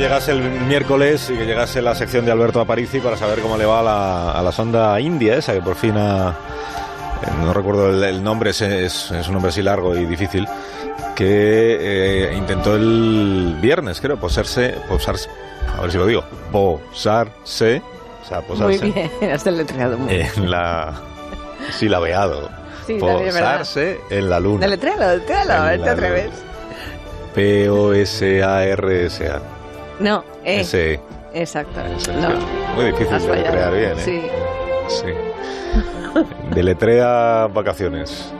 llegase el miércoles y que llegase la sección de Alberto Aparici para saber cómo le va a la, a la sonda india esa que por fin ha... eh, No recuerdo el, el nombre, es, es, es un nombre así largo y difícil, que eh, intentó el viernes, creo, posarse, posarse, a ver si lo digo, posarse, o sea, Muy posarse bien, has deletreado muy bien. en la... silabeado. Sí. Posarse en la luna. Deletréalo, deletréalo, a ver, En te la atreves. P-O-S-A-R-S-A. No, eh, S-E. exacto. Ese, No, sí. Muy difícil has de fallado. crear bien, ¿eh? Sí. Sí. Deletrea vacaciones.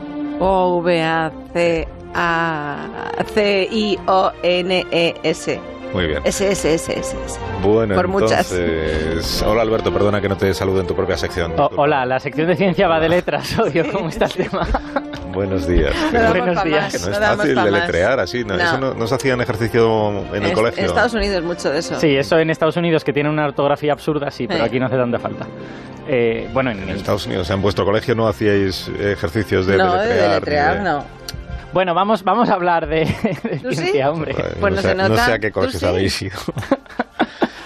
O-V-A-C-A-C-I-O-N-E-S. Muy bien. S, S, S, S, S. Bueno, por muchas. Hola Alberto, perdona que no te salude en tu propia sección. O- hola, la sección de ciencia va de letras, odio cómo está el tema. Buenos días. No Buenos días. más, que no no es fácil deletrear así. ¿no? No. Eso no, no se hacía en ejercicio en el colegio. En Estados Unidos mucho de eso. Sí, eso en Estados Unidos que tiene una ortografía absurda, sí, pero Eh. aquí no hace tanta falta. Eh, bueno, en, En Estados Unidos, o sea, en vuestro colegio no hacíais ejercicios de no, de deletrear. deletrear, de- no. bueno, vamos, vamos a hablar de, de ¿Tú sí? ciencia, hombre. Joder, Pues no sé, se nota. sé a qué ¿Tú colegios sí? habéis ido.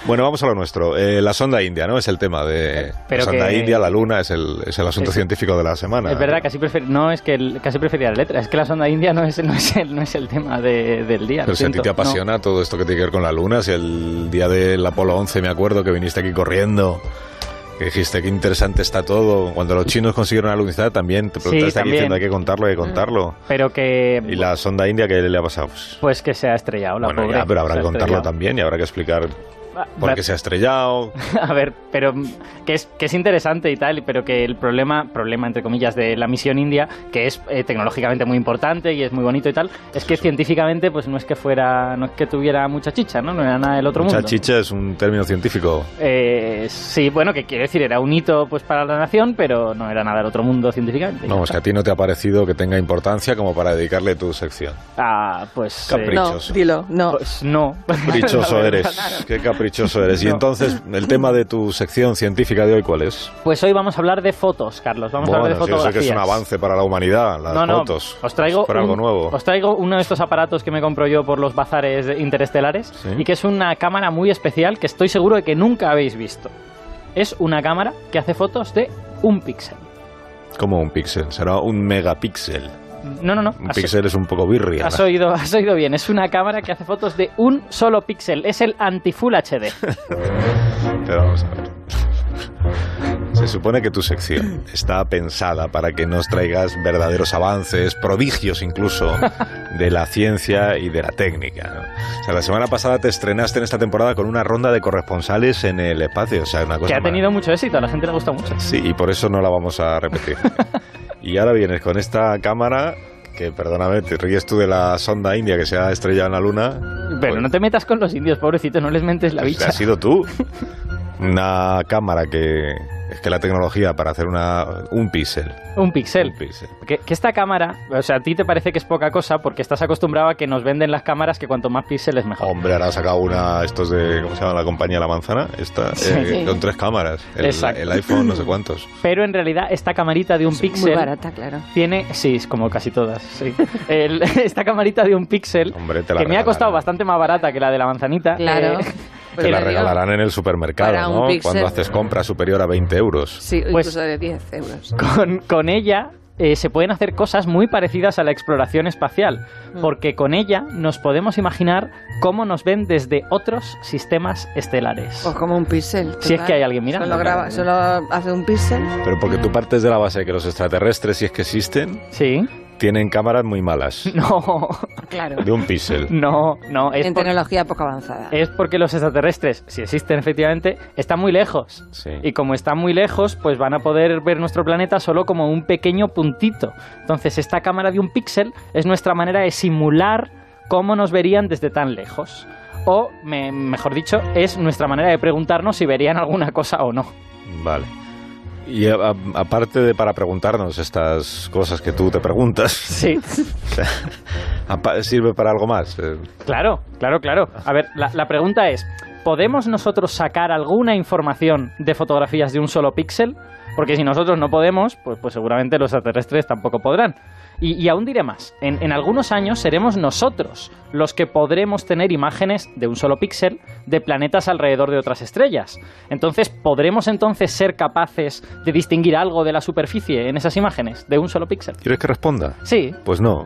bueno, vamos a lo nuestro. Eh, la sonda india, ¿no? Es el tema de Pero la sonda que- india, la luna, es el, es el asunto Es- científico de la semana. Es verdad, casi prefer- no es que el- casi prefería la letra, es que la sonda india no es, no es, el, no es el tema de- del día. Pero si a ti te apasiona todo esto que tiene que ver con la luna, si el día del Apolo 11 me acuerdo que viniste aquí corriendo, que dijiste que interesante está todo. Cuando los chinos consiguieron la lunizada también te Sí, preguntaste aquí también. diciendo hay que contarlo, hay que contarlo. No, pero que... Y la sonda india, ¿qué le ha pasado? Pues, que se ha estrellado la bueno, pobre, ya, pero habrá que contarlo estrellado. también y habrá que explicar Ah, por va- qué se ha estrellado. A ver, pero mm, que es, que es interesante y tal, pero que el problema, problema entre comillas, de la misión india, que es eh, tecnológicamente muy importante y es muy bonito y tal, es que científicamente pues no es que fuera, no es que tuviera mucha chicha, ¿no? No era nada del otro Mucha mundo. chicha es un término científico. Eh, sí, bueno, que quiere decir, era un hito pues para la nación, pero no era nada del otro mundo científicamente. Vamos, que a ti no te ha parecido que tenga importancia como para dedicarle tu sección. Ah, pues... eh, Capricho. No, Caprichoso. dilo, no. pues no. Caprichoso eres. Qué caprichoso eres. Y entonces, el tema de tu sección científica de hoy, ¿cuál es? Pues hoy vamos a hablar de fotos, Carlos. Vamos a hablar de sí, yo sé fotografías. que es un avance para la humanidad, las no, no, fotos. os traigo, Es para algo un- nuevo. os traigo uno de estos aparatos que me compro yo por los bazares interestelares Sí. y que es una cámara muy especial que estoy seguro de que nunca habéis visto. Es una cámara que hace fotos de un píxel. Como un píxel, será un megapíxel. No, no, no. Un has- píxel es un poco birria. Has oído, has oído bien, es una cámara que hace fotos de un solo píxel, es el anti-full HD. Pero vamos a ver. Se supone que tu sección está pensada para que nos traigas verdaderos avances, prodigios incluso, de la ciencia y de la técnica. ¿no? O sea, la semana pasada te estrenaste en esta temporada con una ronda de corresponsales en el espacio. O sea, una cosa que ha tenido mucho éxito, a la gente le gusta mucho. Sí, y por eso no la vamos a repetir. y ahora vienes con esta cámara que, perdóname, te ríes tú de la sonda india que se ha estrellado en la luna. Pero Pues, no te metas con los indios, pobrecito, no les mentes la pues, bicha. Has sido tú. Una cámara que... Es que la tecnología para hacer una, un píxel. Un píxel. Un píxel. Que, que esta cámara, o sea, a ti te parece que es poca cosa porque estás acostumbrado a que nos venden las cámaras que cuanto más píxeles mejor. Hombre, ahora ha sacado una, estos de, ¿cómo se llama la compañía La Manzana? Esta, Sí. eh, con tres cámaras. El, Exacto. el iPhone, no sé cuántos. Pero en realidad esta camarita de un Muy píxel barata, claro. tiene, sí, es como casi todas, sí. El- esta camarita de un píxel Hombre, te la que me ha costado bastante más barata que la de la manzanita. Claro. eh, Pues Te la regalarán en el supermercado, ¿no? píxel. Cuando haces compra superior a 20 euros. Sí, Pues- incluso de 10 euros. con, con ella eh, se pueden hacer cosas muy parecidas a la exploración espacial, Mm. porque con ella nos podemos imaginar cómo nos ven desde otros sistemas estelares. Pues como un píxel. Si es que hay alguien mirando, Solo, graba, solo hace un píxel. Pero porque tú partes de la base de que los extraterrestres, si es que existen, Sí. Tienen cámaras muy malas. No, Claro. De un píxel. no, no. Es, en por- tecnología poco avanzada. es porque los extraterrestres, si existen efectivamente, están muy lejos. Sí. Y como están muy lejos, pues van a poder ver nuestro planeta solo como un pequeño puntito. Entonces, esta cámara de un píxel es nuestra manera de simular cómo nos verían desde tan lejos. O, me- mejor dicho, es nuestra manera de preguntarnos si verían alguna cosa o no. Vale. Y aparte de para preguntarnos estas cosas que tú te preguntas, Sí, ¿sirve para algo más? Claro, claro, claro. A ver, la, la pregunta es, ¿podemos nosotros sacar alguna información de fotografías de un solo píxel? Porque si nosotros no podemos, pues, pues seguramente los extraterrestres tampoco podrán. Y, y aún diré más, en, en algunos años seremos nosotros los que podremos tener imágenes de un solo píxel de planetas alrededor de otras estrellas. Entonces, ¿podremos entonces ser capaces de distinguir algo de la superficie en esas imágenes de un solo píxel? ¿Quieres que responda? Sí, Pues no.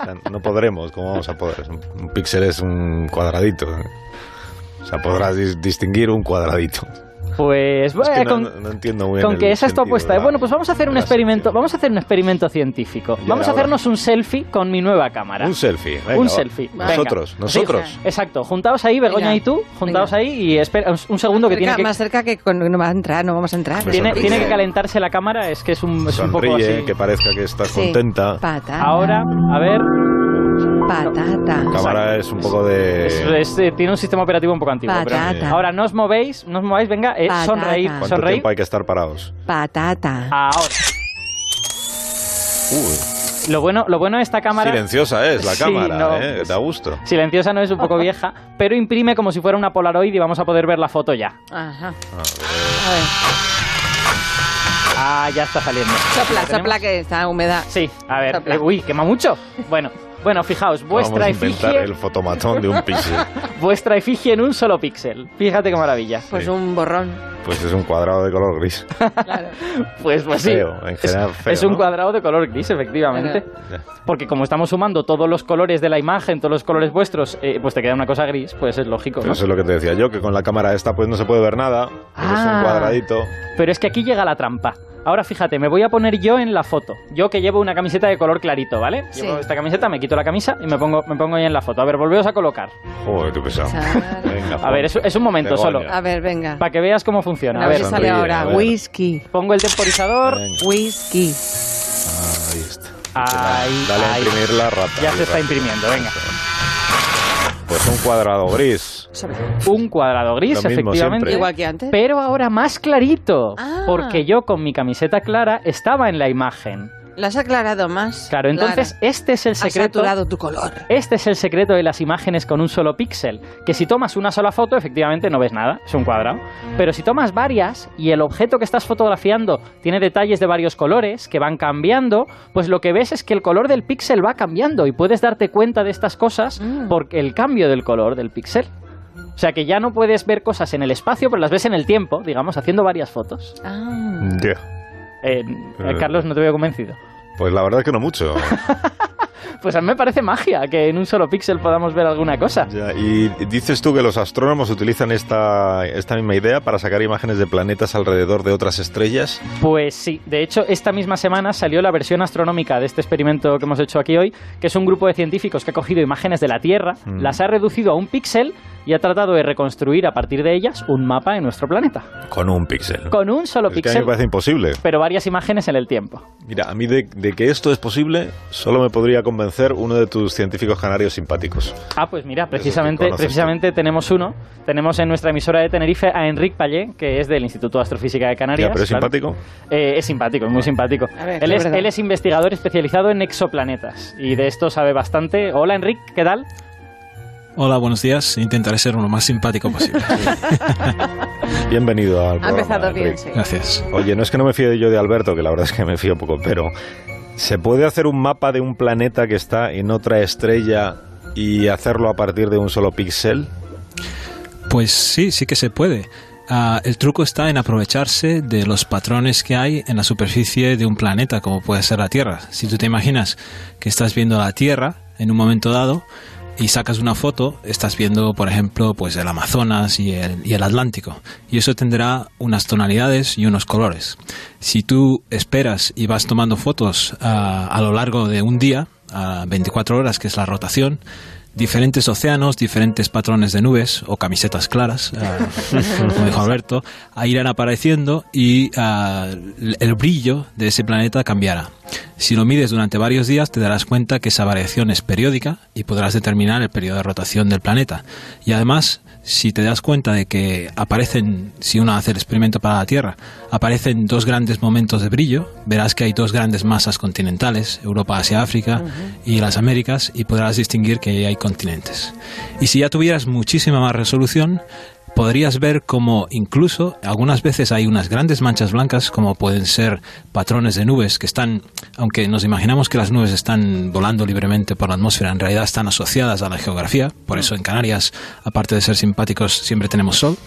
O sea, no podremos. ¿Cómo vamos a poder? Un, un píxel es un cuadradito. O sea, podrás dis- distinguir un cuadradito. pues Es bueno, que no, con, no- no entiendo muy bien. con que esa es tu apuesta. la- Bueno, pues vamos a hacer un experimento, vamos a hacer un experimento científico. Ya Vamos a hacernos un selfie con mi nueva cámara. Un selfie. venga, un selfie. Venga. Nosotros, Sí, nosotros. exacto. Juntaos ahí, Begoña Venga. y tú. Juntaos Venga. ahí y espera un, un segundo que Cerca- tiene que, Más cerca que con- no va a entrar, no vamos a entrar. Tiene, que calentarse la cámara. Es que es un, es un poco así. que parezca que estás Sí. contenta. Ahora, a ver, Patata. La cámara es un poco de... es- es- eh, tiene un sistema operativo un poco antiguo. pero- Patata. ahora no os movéis, no os mováis, venga, eh, sonreír, ¿Cuánto sonreír. tiempo hay que estar parados? Patata. Ahora. Uy, Lo bueno, lo bueno de esta cámara. silenciosa es la Sí, cámara, no. ¿eh? Da gusto. Silenciosa no es un poco vieja, pero imprime como si fuera una Polaroid y vamos a poder ver la foto ya. Ajá. A ver. A ver. Ah, ya está saliendo. Sopla, sopla que está húmeda. Sí, a ver. Sopla. eh, uy, quema mucho. Bueno, bueno, fijaos, vuestra Vamos a inventar efigie, el fotomatón de un píxel. vuestra efigie en un solo píxel. Fíjate qué maravilla. Pues Sí. un borrón. Pues es un cuadrado de color gris. Claro. Pues, pues sí. Feo, en general es, feo, es un ¿no? cuadrado de color gris, efectivamente. Porque como estamos sumando todos los colores de la imagen, todos los colores vuestros, eh, pues te queda una cosa gris, pues es lógico, Pero ¿no? eso es lo que te decía yo, que con la cámara esta pues no se puede ver nada. porque Es Ah. un cuadradito. Pero es que aquí llega la trampa. Ahora fíjate, me voy a poner yo en la foto. Yo que llevo una camiseta de color clarito, ¿vale? Sí. Llevo esta camiseta, me quito la camisa y me pongo, me pongo ahí en la foto. A ver, volveos a colocar. Joder, qué pesado. Venga, A ver, es, es un momento Begoña. solo. A ver, venga. Para que veas cómo funciona. A A ver sale ahora. a ver. Whisky. pongo el temporizador. Venga. Whisky. Ahí está. Ahí, Dale a ahí. imprimirla rápido. Ya se está imprimiendo, venga. Pues un cuadrado gris. Un cuadrado gris, mismo efectivamente. siempre. Igual que antes. Pero ahora más clarito. Ah. Porque yo con mi camiseta clara estaba en la imagen. Lo has aclarado más. Claro, entonces Clara. este es el Has secreto. saturado tu color. Este es el secreto de las imágenes con un solo píxel. Que si tomas una sola foto, efectivamente no ves nada, es un cuadrado. Pero si tomas varias y el objeto que estás fotografiando tiene detalles de varios colores que van cambiando, pues lo que ves es que el color del píxel va cambiando y puedes darte cuenta de estas cosas Mm. por el cambio del color del píxel. O sea que ya no puedes ver cosas en el espacio, pero las ves en el tiempo, digamos, haciendo varias fotos. Ah. Ya. Eh, eh, Carlos, no te veo convencido. Pues la verdad es que no mucho. Pues a mí me parece magia que en un solo píxel podamos ver alguna cosa. Ya, Y dices tú que los astrónomos utilizan esta, esta misma idea para sacar imágenes de planetas alrededor de otras estrellas. Pues sí, de hecho esta misma semana salió la versión astronómica de este experimento que hemos hecho aquí hoy, que es un grupo de científicos que ha cogido imágenes de la Tierra, Mm. las ha reducido a un píxel y ha tratado de reconstruir a partir de ellas un mapa de nuestro planeta. Con un píxel. Con un solo Es que a mí píxel, me parece imposible. pero varias imágenes en el tiempo. Mira, a mí de, de que esto es posible, solo me podría convencer uno de tus científicos canarios simpáticos. Ah, pues mira, precisamente, precisamente tenemos uno. Tenemos en nuestra emisora de Tenerife a Enric Pallé, que es del Instituto de Astrofísica de Canarias. Ya, pero es claro. simpático. Eh, es simpático, es muy simpático. Ver, él, es él es investigador especializado en exoplanetas y de esto sabe bastante. Hola, Enric, ¿qué tal? Hola, buenos días. Intentaré ser lo más simpático posible. Bienvenido al Ha programa. empezado bien, sí. Gracias. Oye, no es que no me fíe yo de Alberto, que la verdad es que me fío poco, pero ¿se puede hacer un mapa de un planeta que está en otra estrella y hacerlo a partir de un solo píxel? Pues sí, sí que se puede. Ah, el truco está en aprovecharse de los patrones que hay en la superficie de un planeta, como puede ser la Tierra. Si tú te imaginas que estás viendo la Tierra en un momento dado y sacas una foto, estás viendo, por ejemplo, pues el Amazonas y el, y el Atlántico. Y eso tendrá unas tonalidades y unos colores. Si tú esperas y vas tomando fotos ah, a lo largo de un día, a 24 horas, que es la rotación, diferentes océanos, diferentes patrones de nubes o camisetas claras, ah, como dijo Alberto, ah, irán apareciendo y ah, el brillo de ese planeta cambiará. Si lo mides durante varios días te darás cuenta que esa variación es periódica y podrás determinar el periodo de rotación del planeta. Y además, si te das cuenta de que aparecen, si uno hace el experimento para la Tierra, aparecen dos grandes momentos de brillo, verás que hay dos grandes masas continentales, Europa, Asia, África y las Américas, y podrás distinguir que hay continentes. Y si ya tuvieras muchísima más resolución, podrías ver como incluso algunas veces hay unas grandes manchas blancas como pueden ser patrones de nubes que están, aunque nos imaginamos que las nubes están volando libremente por la atmósfera, en realidad están asociadas a la geografía, por eso en Canarias, aparte de ser simpáticos, siempre tenemos sol.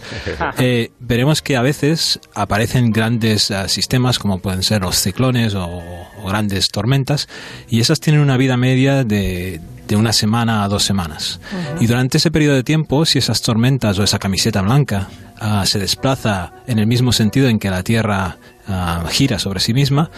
Eh, veremos que a veces aparecen grandes eh, sistemas como pueden ser los ciclones o, o grandes tormentas y esas tienen una vida media de, de una semana a dos semanas. Y durante ese periodo de tiempo, si esas tormentas o esa camiseta blanca ah, se desplaza en el mismo sentido en que la Tierra ah, gira sobre sí misma,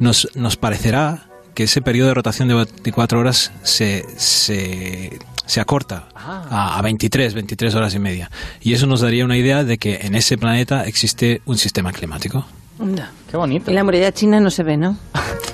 nos, nos parecerá que ese periodo de rotación de 24 horas se, se, se acorta a, a 23, 23 horas y media. Y eso nos daría una idea de que en ese planeta existe un sistema climático. Qué bonito. Y la muralla china no se ve, ¿no?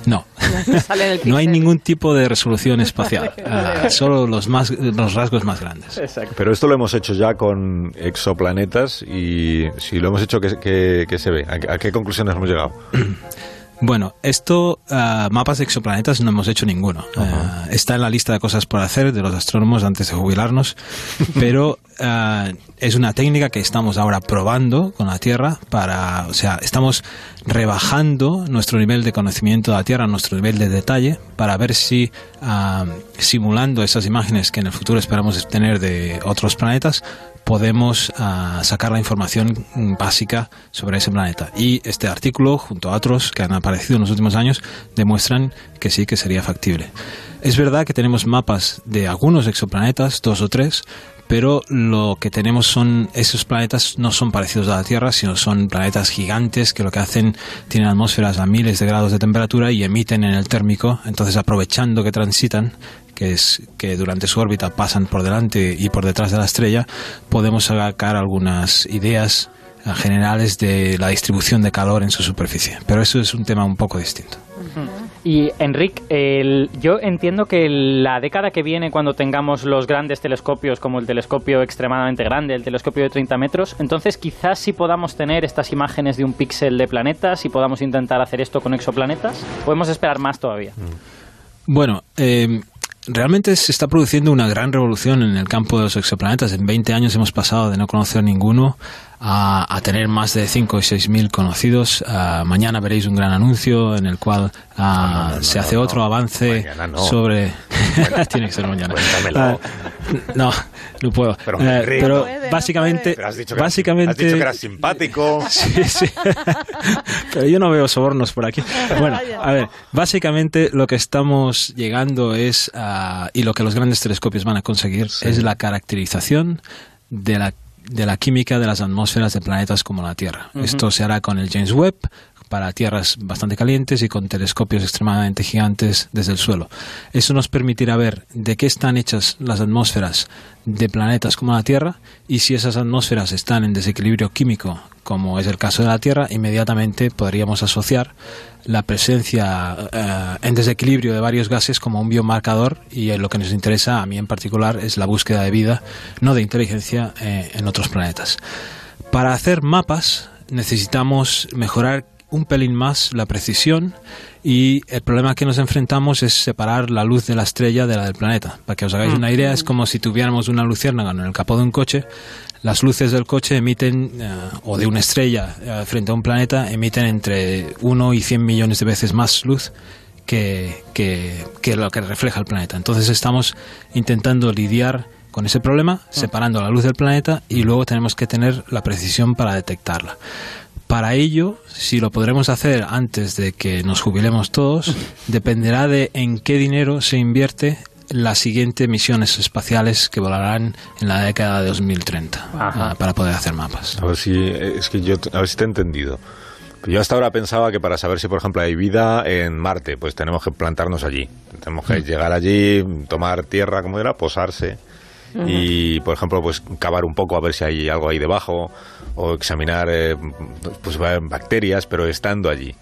No, No sale en el no hay ningún tipo de resolución espacial, ah, solo los, más, los rasgos más grandes. Exacto. Pero esto lo hemos hecho ya con exoplanetas y si lo hemos hecho, ¿qué, qué- qué se ve? ¿A, qué- a qué conclusiones hemos llegado? Bueno, esto, ah, mapas de exoplanetas no hemos hecho ninguno. Ah, está en la lista de cosas por hacer de los astrónomos antes de jubilarnos, pero ah, es una técnica que estamos ahora probando con la Tierra para, o sea, estamos rebajando nuestro nivel de conocimiento de la Tierra, nuestro nivel de detalle, para ver si simulando esas imágenes que en el futuro esperamos tener de otros planetas, podemos ah, sacar la información básica sobre ese planeta. Y este artículo, junto a otros que han aparecido en los últimos años, demuestran que sí que sería factible. Es verdad que tenemos mapas de algunos exoplanetas, dos o tres, pero lo que tenemos son esos planetas no son parecidos a la Tierra, sino son planetas gigantes que lo que hacen tienen atmósferas a miles de grados de temperatura y emiten en el térmico, entonces aprovechando que transitan que es que durante su órbita pasan por delante y por detrás de la estrella, podemos sacar algunas ideas generales de la distribución de calor en su superficie. Pero eso es un tema un poco distinto. Y Enric, el- yo entiendo que la década que viene, cuando tengamos los grandes telescopios, como el telescopio extremadamente grande, el telescopio de 30 metros, entonces quizás sí podamos tener estas imágenes de un píxel de planetas y podamos intentar hacer esto con exoplanetas. Podemos esperar más todavía. Bueno, eh, realmente se está produciendo una gran revolución en el campo de los exoplanetas. En 20 años hemos pasado de no conocer ninguno a, a tener más de 5 y 6 mil conocidos. Ah, mañana veréis un gran anuncio en el cual ah, No, no, no, se hace no. otro avance sobre... Tiene que ser mañana. Cuéntamelo. Ah, no, no puedo. Pero, Eh, pero básicamente... Pero has dicho que, eras- básicamente has dicho que eras simpático. Sí, sí. Pero yo no veo sobornos por aquí. Bueno, a ver, básicamente lo que estamos llegando es, a- y lo que los grandes telescopios van a conseguir, es la caracterización de la, de la química de las atmósferas de planetas como la Tierra. Esto se hará con el James Webb para tierras bastante calientes y con telescopios extremadamente gigantes desde el suelo. Eso nos permitirá ver de qué están hechas las atmósferas de planetas como la Tierra y si esas atmósferas están en desequilibrio químico, como es el caso de la Tierra, inmediatamente podríamos asociar la presencia eh, en desequilibrio de varios gases como un biomarcador y lo que nos interesa a mí en particular es la búsqueda de vida, no de inteligencia, eh, en otros planetas. Para hacer mapas necesitamos mejorar un pelín más la precisión y el problema que nos enfrentamos es separar la luz de la estrella de la del planeta. Para que os hagáis una idea, es como si tuviéramos una luciérnaga en el capó de un coche. Las luces del coche emiten, eh, o de una estrella eh, frente a un planeta, emiten entre 1 y 100 millones de veces más luz que, que, que lo que refleja el planeta. Entonces estamos intentando lidiar con ese problema, separando la luz del planeta y luego tenemos que tener la precisión para detectarla. Para ello, si lo podremos hacer antes de que nos jubilemos todos, dependerá de en qué dinero se invierte las siguientes misiones espaciales que volarán en la década de 2030 Ajá. ah, para poder hacer mapas. A ver si, es que yo, a ver si te he entendido. Yo hasta ahora pensaba que para saber si, por ejemplo, hay vida en Marte, pues tenemos que plantarnos allí. Tenemos que llegar allí, tomar tierra, como era, posarse y, por ejemplo, pues cavar un poco a ver si hay algo ahí debajo o examinar eh, pues ba- bacterias, pero estando allí.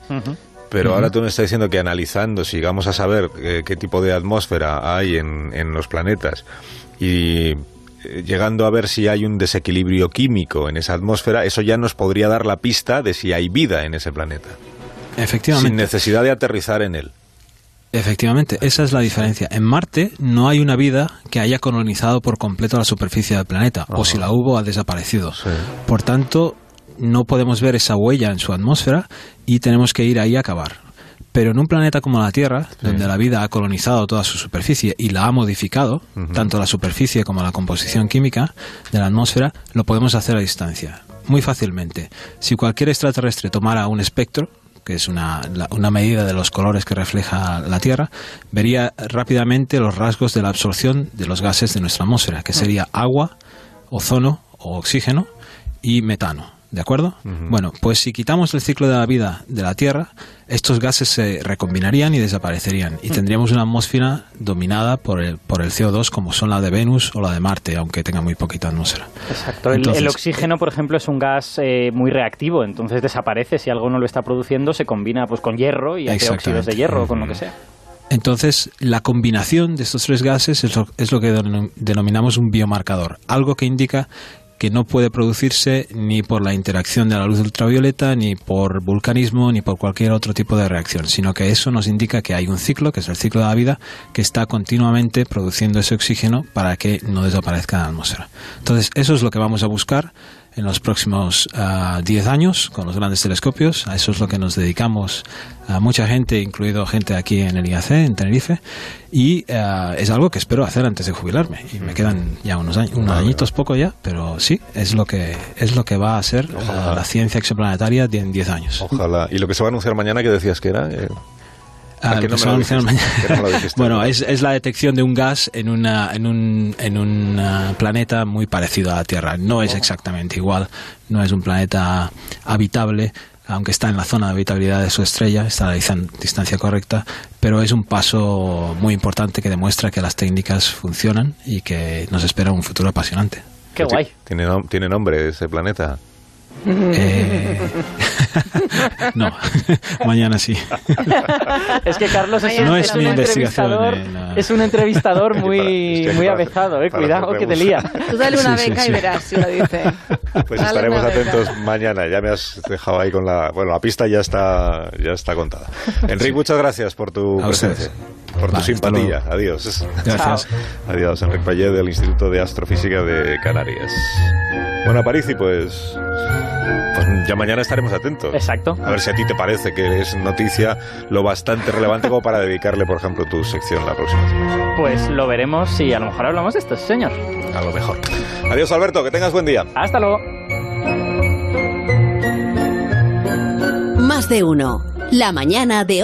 Pero ahora tú me estás diciendo que analizando, si llegamos a saber eh, qué tipo de atmósfera hay en, en los planetas y eh, llegando a ver si hay un desequilibrio químico en esa atmósfera, eso ya nos podría dar la pista de si hay vida en ese planeta, sin Efectivamente. necesidad de aterrizar en él. Efectivamente, esa es la diferencia. En Marte no hay una vida que haya colonizado por completo la superficie del planeta, o si la hubo, ha desaparecido. Sí. Por tanto, no podemos ver esa huella en su atmósfera y tenemos que ir ahí a acabar. Pero en un planeta como la Tierra, donde la vida ha colonizado toda su superficie y la ha modificado, tanto la superficie como la composición química de la atmósfera, lo podemos hacer a distancia, muy fácilmente. Si cualquier extraterrestre tomara un espectro, que es una, la- una medida de los colores que refleja la Tierra, vería rápidamente los rasgos de la absorción de los gases de nuestra atmósfera, que sería agua, ozono o oxígeno y metano. ¿De acuerdo? Bueno, pues si quitamos el ciclo de la vida de la Tierra, estos gases se recombinarían y desaparecerían y tendríamos una atmósfera dominada por el, por el CO2 como son la de Venus o la de Marte, aunque tenga muy poquita atmósfera. Exacto. El, Entonces, el oxígeno, por ejemplo, es un gas eh, muy reactivo, entonces desaparece si algo no lo está produciendo, se combina pues con hierro y hace óxidos de hierro o con lo que sea. Entonces, la combinación de estos tres gases es lo, es lo que denom- denominamos un biomarcador, algo que indica que no puede producirse ni por la interacción de la luz ultravioleta, ni por vulcanismo, ni por cualquier otro tipo de reacción, sino que eso nos indica que hay un ciclo, que es el ciclo de la vida, que está continuamente produciendo ese oxígeno para que no desaparezca en la atmósfera. Entonces, eso es lo que vamos a buscar en los próximos ah, 10 años con los grandes telescopios. A eso es lo que nos dedicamos a mucha gente, incluido gente aquí en el IAC, en Tenerife. Y ah, es algo que espero hacer antes de jubilarme. Y me quedan ya unos, años, unos añitos poco ya, pero sí, es lo que, es lo que va a ser ah, la ciencia exoplanetaria en 10 años. Ojalá. Y lo que se va a anunciar mañana, que decías que era? Eh, Ah, ¿a que no me lo dijiste? no me lo bueno, es, es la detección de un gas en, una, en, un, en un ah, planeta muy parecido a la Tierra. No Oh. es exactamente igual, no es un planeta habitable, aunque está en la zona de habitabilidad de su estrella, está a la distan- distancia correcta, pero es un paso muy importante que demuestra que las técnicas funcionan y que nos espera un futuro apasionante. Qué guay. ¿Tiene, nom- tiene nombre ese planeta? Eh, no, mañana sí. Es que Carlos es, No un- es un entrevistador, eh, no. es un entrevistador muy, Es que muy para- avezado, eh, cuidado que te lía. Tú dale una Sí, sí, beca sí. y verás si lo dice. Pues Dale estaremos atentos mañana. Ya me has dejado ahí con la... Bueno, la pista ya está, ya está contada. Enrique, muchas gracias por tu A presencia. ustedes. Por tu Vale, simpatía. Adiós. Gracias. Adiós, Enrique Payet del Instituto de Astrofísica de Canarias. Bueno, Aparici, pues, pues ya mañana estaremos atentos. Exacto. A ver si a ti te parece que es noticia lo bastante relevante como para dedicarle, por ejemplo, tu sección la próxima semana. Pues lo veremos y a lo mejor hablamos de esto, sí, señor. A lo mejor. Adiós, Alberto, que tengas buen día. Hasta luego. Más de uno. La mañana de